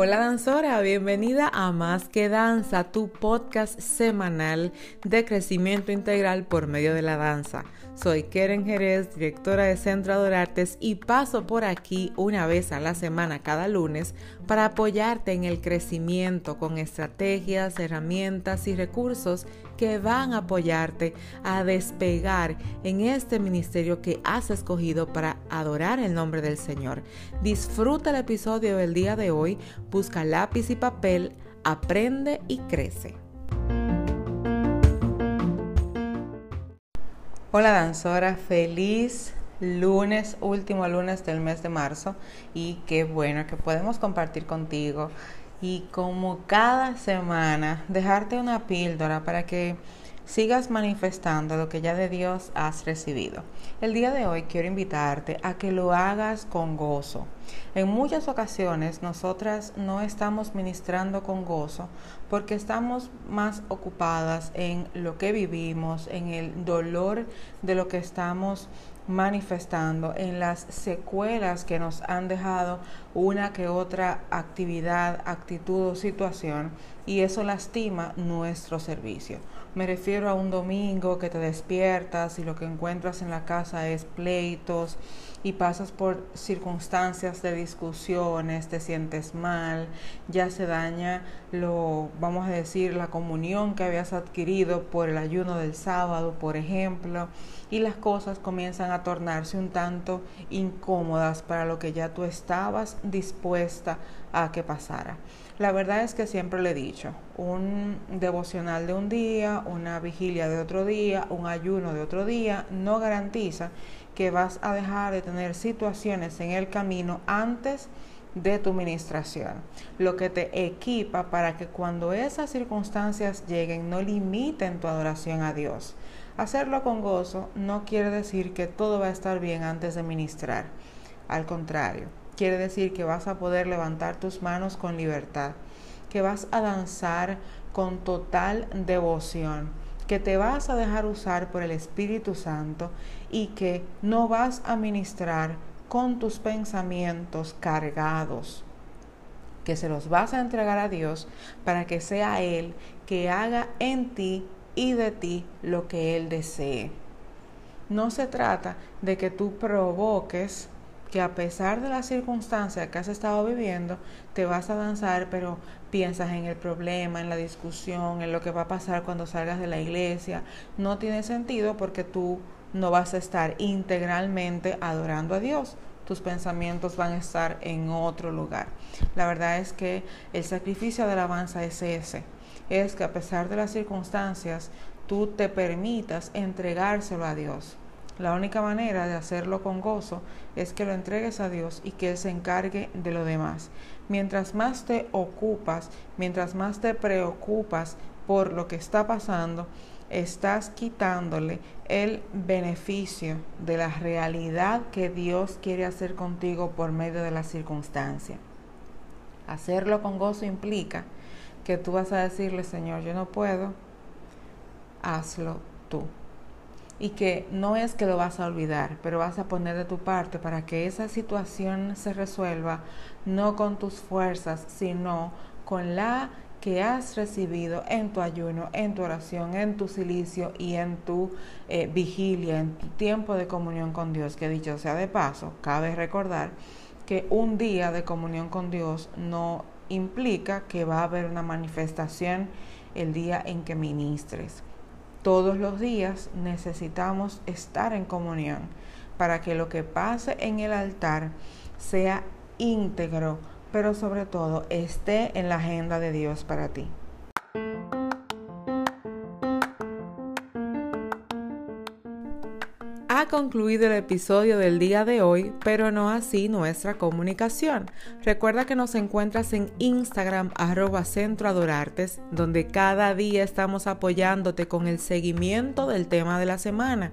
Hola danzora, bienvenida a Más que Danza, tu podcast semanal de crecimiento integral por medio de la danza. Soy Keren Jerez, directora de Centro Adorartes y paso por aquí una vez a la semana cada lunes para apoyarte en el crecimiento con estrategias, herramientas y recursos que van a apoyarte a despegar en este ministerio que has escogido para adorar el nombre del Señor. Disfruta el episodio del día de hoy, busca lápiz y papel, aprende y crece. Hola danzora, feliz lunes, último lunes del mes de marzo y qué bueno que podemos compartir contigo y como cada semana dejarte una píldora para que sigas manifestando lo que ya de Dios has recibido. El día de hoy quiero invitarte a que lo hagas con gozo. En muchas ocasiones nosotras no estamos ministrando con gozo porque estamos más ocupadas en lo que vivimos, en el dolor de lo que estamos manifestando en las secuelas que nos han dejado una que otra actividad, actitud o situación y eso lastima nuestro servicio. Me refiero a un domingo que te despiertas y lo que encuentras en la casa es pleitos y pasas por circunstancias de discusiones, te sientes mal, ya se daña lo, vamos a decir, la comunión que habías adquirido por el ayuno del sábado, por ejemplo, y las cosas comienzan a tornarse un tanto incómodas para lo que ya tú estabas dispuesta a que pasara. La verdad es que siempre le he dicho, un devocional de un día, una vigilia de otro día, un ayuno de otro día, no garantiza que vas a dejar de tener situaciones en el camino antes de tu ministración, lo que te equipa para que cuando esas circunstancias lleguen no limiten tu adoración a Dios. Hacerlo con gozo no quiere decir que todo va a estar bien antes de ministrar, al contrario, quiere decir que vas a poder levantar tus manos con libertad, que vas a danzar con total devoción, que te vas a dejar usar por el Espíritu Santo y que no vas a ministrar con tus pensamientos cargados, que se los vas a entregar a Dios para que sea Él que haga en ti y de ti lo que Él desee. No se trata de que tú provoques que a pesar de las circunstancias que has estado viviendo, te vas a danzar, pero piensas en el problema, en la discusión, en lo que va a pasar cuando salgas de la iglesia. No tiene sentido porque tú no vas a estar integralmente adorando a Dios. Tus pensamientos van a estar en otro lugar. La verdad es que el sacrificio de alabanza es ese. Es que a pesar de las circunstancias, tú te permitas entregárselo a Dios la única manera de hacerlo con gozo es que lo entregues a Dios y que Él se encargue de lo demás. Mientras más te ocupas, mientras más te preocupas por lo que está pasando, estás quitándole el beneficio de la realidad que Dios quiere hacer contigo por medio de la circunstancia. Hacerlo con gozo implica que tú vas a decirle, Señor, yo no puedo, hazlo tú y que no es que lo vas a olvidar, pero vas a poner de tu parte para que esa situación se resuelva no con tus fuerzas, sino con la que has recibido en tu ayuno, en tu oración, en tu silicio y en tu eh, vigilia, en tu tiempo de comunión con Dios, que dicho sea de paso, cabe recordar que un día de comunión con Dios no implica que va a haber una manifestación el día en que ministres todos los días necesitamos estar en comunión para que lo que pase en el altar sea íntegro, pero sobre todo esté en la agenda de Dios para ti. Concluido el episodio del día de hoy, pero no así nuestra comunicación. Recuerda que nos encuentras en Instagram arroba Centro Adorartes, donde cada día estamos apoyándote con el seguimiento del tema de la semana.